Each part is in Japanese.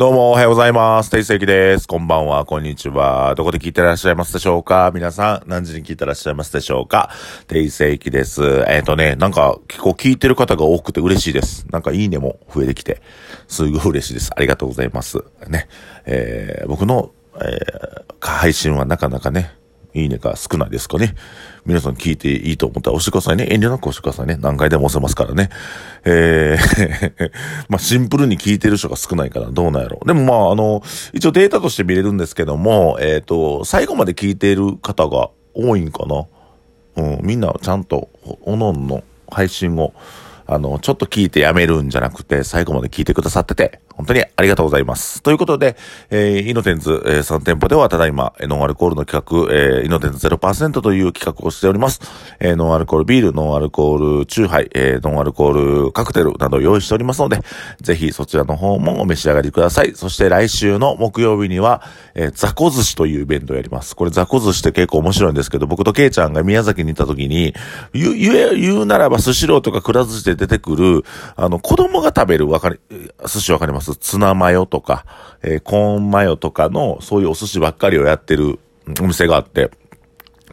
どうもおはようございます。定石です。こんばんは、こんにちは。どこで聞いてらっしゃいますでしょうか？皆さん、何時に聞いてらっしゃいますでしょうか？定石です。えっ、ー、とね、なんか結構聞いてる方が多くて嬉しいです。なんかいいねも増えてきて、すごい嬉しいです。ありがとうございます。ね。えー、僕の、えー、配信はなかなかね、いいねが少ないですかね。皆さん聞いていいと思ったら押してくださいね。遠慮なく押してくださいね。何回でも押せますからね。えー まあシンプルに聞いてる人が少ないからどうなんやろう。でもまああの、一応データとして見れるんですけども、えっ、ー、と、最後まで聞いている方が多いんかな。うん、みんなちゃんと、おのおのの配信を、あの、ちょっと聞いてやめるんじゃなくて、最後まで聞いてくださってて、本当にありがとうございます。ということで、えー、イノテンズ、えー、3店舗ではただいま、ノンアルコールの企画、えー、イノテンズ0%という企画をしております。えー、ノンアルコールビール、ノンアルコールチューハイ、えー、ノンアルコールカクテルなど用意しておりますので、ぜひそちらの方もお召し上がりください。そして来週の木曜日には、えー、ザコ寿司というイベントをやります。これザコ寿司って結構面白いんですけど、僕とケイちゃんが宮崎に行った時に、言う、言言うならばスシローとかくら寿司で出てくる、あの、子供が食べるわかり、寿司わかります？ツナマヨとか、えー、コーンマヨとかの、そういうお寿司ばっかりをやってるお店があって、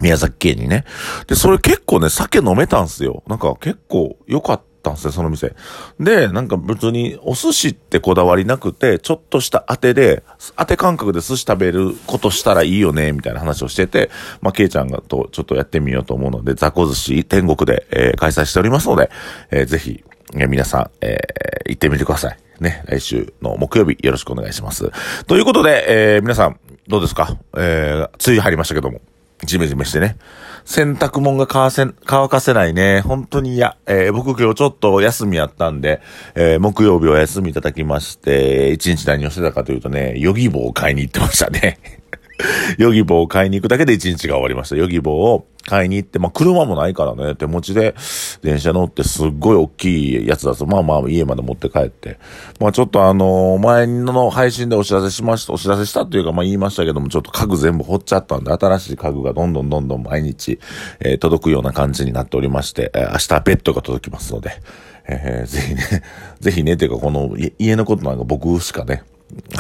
宮崎県にね。で、それ結構ね、酒飲めたんすよ。なんか結構良かったんすよ、その店。で、なんか別にお寿司ってこだわりなくて、ちょっとした当てで、当て感覚で寿司食べることしたらいいよね、みたいな話をしてて、まあ、ケイちゃんがとちょっとやってみようと思うので、ザコ寿司天国で、えー、開催しておりますので、えー、ぜひ、皆さん、えー、行ってみてください。ね、来週の木曜日よろしくお願いします。ということで、えー、皆さん、どうですか？えー、梅雨入りましたけども、ジメジメしてね。洗濯物が乾せ、乾かせないね。本当に嫌。えー、僕今日ちょっと休みやったんで、えー、木曜日お休みいただきまして、一日何をしてたかというとね、ヨギ棒を買いに行ってましたね。ヨギ棒を買いに行くだけで一日が終わりました。ヨギ棒を買いに行って、まあ車もないからね、手持ちで電車乗ってすっごい大きいやつだと、まあまあ家まで持って帰って、まあちょっとあの前の配信でお知らせしました、お知らせしたっていうかまあ言いましたけども、ちょっと家具全部掘っちゃったんで、新しい家具がどんどんどんどん毎日、えー、届くような感じになっておりまして、えー、明日ベッドが届きますので、えー、ぜひね、ぜひね、ていうかこの家のことなんか僕しかね、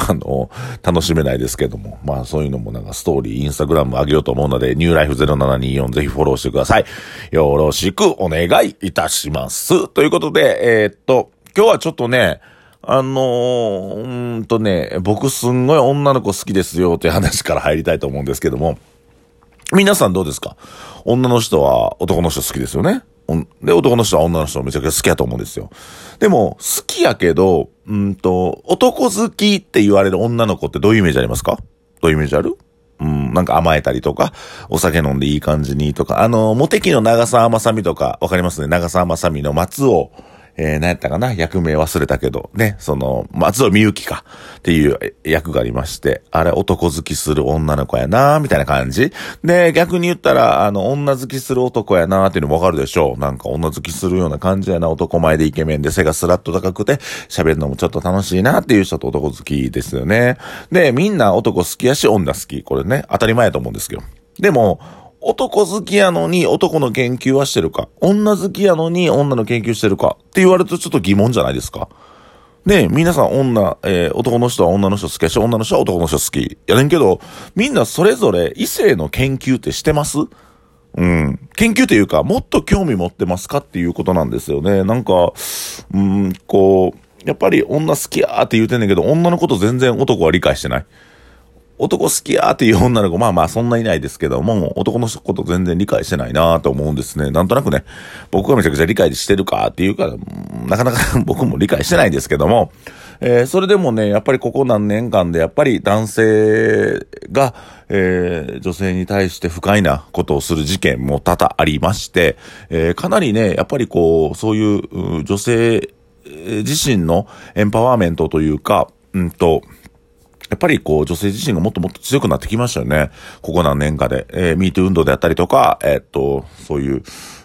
あの、楽しめないですけども、まあそういうのもなんかストーリー、インスタグラム上げようと思うので、ニューライフ0724ぜひフォローしてください。よろしくお願いいたします。ということで、えー、っと、今日はちょっとね、あのー、うんとね、僕すんごい女の子好きですよという話から入りたいと思うんですけども、皆さんどうですか？女の人は男の人好きですよね？で、男の人は女の人をめちゃくちゃ好きやと思うんですよ。でも、好きやけど、うんと、男好きって言われる女の子ってどういうイメージありますか？どういうイメージある？うん、なんか甘えたりとか、お酒飲んでいい感じにとか、あの、モテキの長澤まさみとか、わかりますね？長澤まさみの松尾。えー、何やったかな？役名忘れたけど、ね、その、松尾美幸かっていう役がありまして、あれ男好きする女の子やなみたいな感じ。で、逆に言ったら、あの、女好きする男やなっていうのもわかるでしょう。なんか女好きするような感じやな、男前でイケメンで背がスラッと高くて、喋るのもちょっと楽しいなっていう人と男好きですよね。で、みんな男好きやし女好き。これね、当たり前やと思うんですけど。でも、男好きやのに男の研究はしてるか、女好きやのに女の研究してるかって言われるとちょっと疑問じゃないですか。ね皆さん女、えー、男の人は女の人好きやし、女の人は男の人好き。やねんけど、みんなそれぞれ異性の研究ってしてます？うん。研究というか、もっと興味持ってますかっていうことなんですよね。なんか、うん、こう、やっぱり女好きやーって言うてんねんけど、女のこと全然男は理解してない。男好きやーっていう女の子、まあまあそんないないですけども、男のこと全然理解してないなーと思うんですね。なんとなくね、僕がめちゃくちゃ理解してるかっていうか、なかなか 僕も理解してないんですけども、えー、それでもね、やっぱりここ何年間でやっぱり男性が、えー、女性に対して不快なことをする事件も多々ありまして、えー、かなりね、やっぱりこう、そういう女性自身のエンパワーメントというか、うんと、やっぱりこう女性自身がもっともっと強くなってきましたよね。ここ何年かで。えー、ミート運動であったりとか、えー、っと、そういう、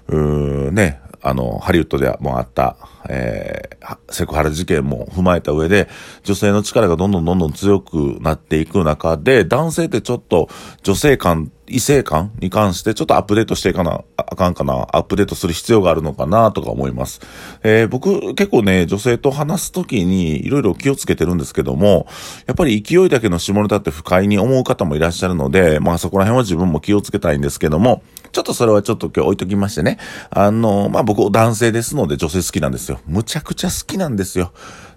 うーね、あの、ハリウッドでもあった、えー、セクハラ事件も踏まえた上で、女性の力がどんどんどんどん強くなっていく中で、男性ってちょっと女性感、異性感に関してちょっとアップデートしていかな、あかんかな、アップデートする必要があるのかなとか思います。えー、僕結構ね、女性と話すときにいろいろ気をつけてるんですけども、やっぱり勢いだけの下ネタって不快に思う方もいらっしゃるので、まあそこら辺は自分も気をつけたいんですけども、ちょっとそれはちょっと今日置いときましてね。あの、まあ僕男性ですので女性好きなんですよ。むちゃくちゃ好きなんですよ。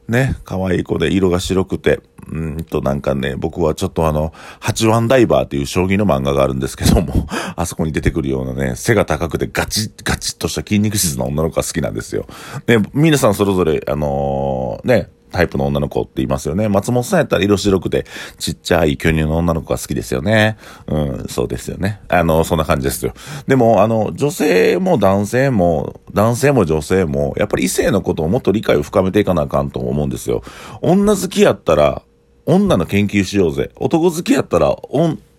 ね、可愛い子で色が白くて、うんとなんかね、僕はちょっとあの、八番ダイバーっていう将棋の漫画があるんですけども、あそこに出てくるようなね、背が高くてガチッ、ガチッとした筋肉質の女の子が好きなんですよ。で、皆さんそれぞれ、あのー、ね、タイプの女の子って言いますよね。松本さんやったら色白くてちっちゃい巨乳の女の子が好きですよね。うん、そうですよね。あの、そんな感じですよ。でも、あの、女性も男性も、男性も女性も、やっぱり異性のことをもっと理解を深めていかなあかんと思うんですよ。女好きやったら、女の研究しようぜ。男好きやったら、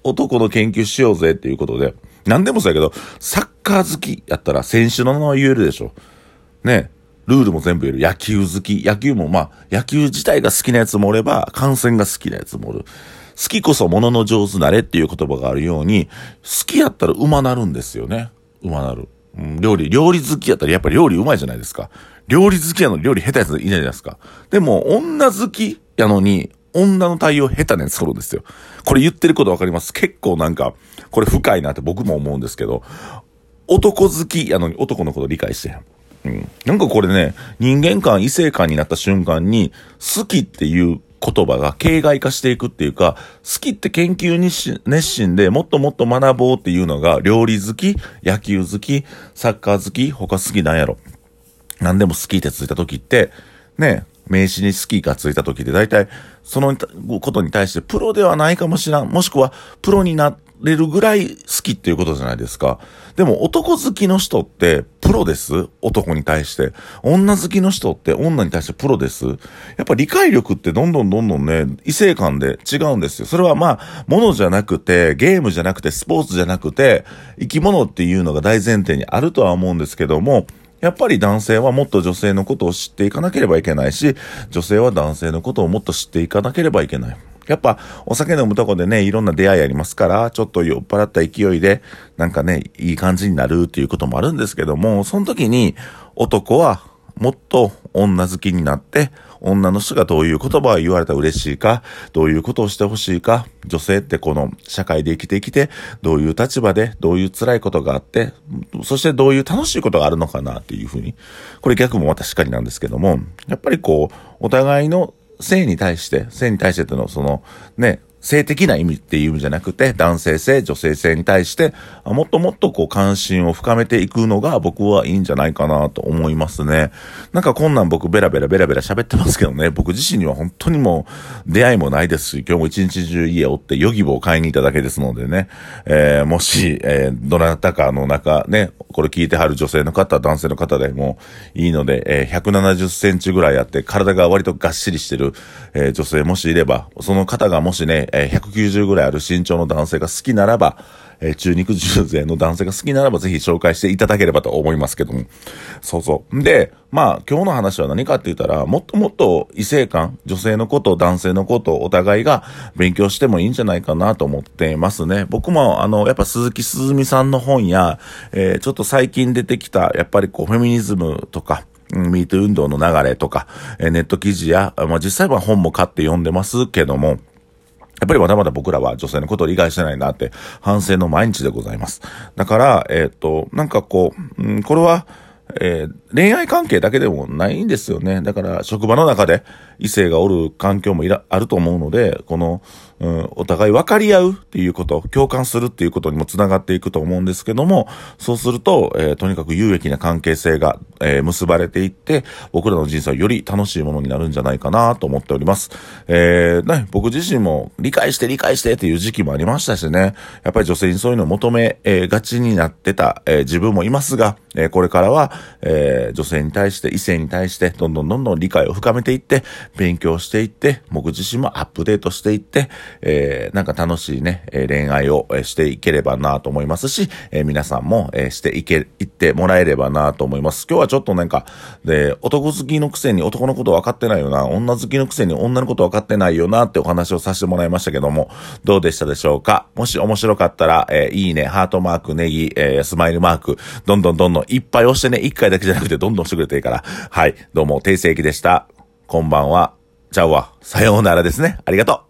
男の研究しようぜっていうことで、何でもそうやけど、サッカー好きやったら選手の名前言えるでしょ。ね。ルールも全部言える。野球好き。野球もまあ、野球自体が好きなやつもおれば、観戦が好きなやつもおる。好きこそ物の上手なれっていう言葉があるように、好きやったら馬なるんですよね。馬なる。うん、料理、料理好きやったらやっぱり料理うまいじゃないですか。料理好きやのに料理下手やついないじゃないですか。でも、女好きやのに、女の対応下手なやつるんですよ。これ言ってることわかります？結構なんか、これ深いなって僕も思うんですけど、男好きやのに男のこと理解してへん。なんかこれね、人間観、異性観になった瞬間に、好きっていう言葉が形骸化していくっていうか、好きって研究に熱心でもっともっと学ぼうっていうのが、料理好き、野球好き、サッカー好き、他好きなんやろ。何でも好きってついた時って、ね、名詞に好きがついた時って大体そのことに対してプロではないかもしらん。もしくはプロになれるぐらい好きっていうことじゃないですか。でも男好きの人ってプロです？男に対して。女好きの人って女に対してプロです？やっぱ理解力ってどんどんどんどんね、異性間で違うんですよ。それはまあ、ものじゃなくて、ゲームじゃなくて、スポーツじゃなくて、生き物っていうのが大前提にあるとは思うんですけども、やっぱり男性はもっと女性のことを知っていかなければいけないし、女性は男性のことをもっと知っていかなければいけない。やっぱ、お酒飲むとこでね、いろんな出会いありますから、ちょっと酔っ払った勢いで、なんかね、いい感じになるっていうこともあるんですけども、その時に、男は、もっと女好きになって、女の人がどういう言葉を言われたら嬉しいか、どういうことをしてほしいか、女性ってこの社会で生きてきて、どういう立場で、どういう辛いことがあって、そしてどういう楽しいことがあるのかなっていうふうに、これ逆もまたしっかりなんですけども、やっぱりこう、お互いの性に対して、性に対してってのはその、ね、性的な意味っていう意味じゃなくて、男性性、女性性に対して、もっともっとこう関心を深めていくのが僕はいいんじゃないかなと思いますね。なんかこんなん僕ベラベラベラベラ喋ってますけどね、僕自身には本当にもう出会いもないですし、今日も一日中家をってヨギボを買いに行っただけですのでね、えー、もし、えー、どなたかの中ね、これ聞いてはる女性の方、男性の方でもいいので、えー、170センチぐらいあって体が割とがっしりしてる、え、女性もしいれば、その方がもしね、え、190ぐらいある身長の男性が好きならば、えー、中肉重税の男性が好きならばぜひ紹介していただければと思いますけども。そうそう。で、まあ今日の話は何かって言ったら、もっともっと異性間、女性のこと、男性のこと、お互いが勉強してもいいんじゃないかなと思っていますね。僕もあの、やっぱ鈴木すずみさんの本や、えー、ちょっと最近出てきた、やっぱりこう、フェミニズムとか、ミート運動の流れとか、えネット記事や、まあ、実際は本も買って読んでますけども、やっぱりまだまだ僕らは女性のことを理解してないなって反省の毎日でございます。だから、えっ、ー、と、なんかこう、うん、これは、えー、恋愛関係だけでもないんですよね。だから、職場の中で異性がおる環境もいら、あると思うので、この、うん、お互い分かり合うっていうこと、共感するっていうことにもつながっていくと思うんですけども、そうすると、えー、とにかく有益な関係性が、えー、結ばれていって、僕らの人生はより楽しいものになるんじゃないかなと思っております。えー、ね、僕自身も理解して理解してっていう時期もありましたしね、やっぱり女性にそういうのを求め、えー、がちになってた、えー、自分もいますが、えー、これからは、えー、女性に対して、異性に対して、どんどんどんどん理解を深めていって、勉強していって、僕自身もアップデートしていって、えー、なんか楽しいね、え恋愛をしていければなと思いますし、え皆さんも、えしていけ、いってもらえればなと思います。今日はちょっとなんか、で、男好きのくせに男のこと分かってないよな、女好きのくせに女のこと分かってないよなってお話をさせてもらいましたけども、どうでしたでしょうか？もし面白かったら、えいいね、ハートマーク、ネギ、えスマイルマーク、どんどんどんどんいっぱい押してね、一回だけじゃなくくてどんどんしてくれていいから。はい。どうも、定世紀でした。こんばんは。ちゃうわ。さようならですね。ありがとう。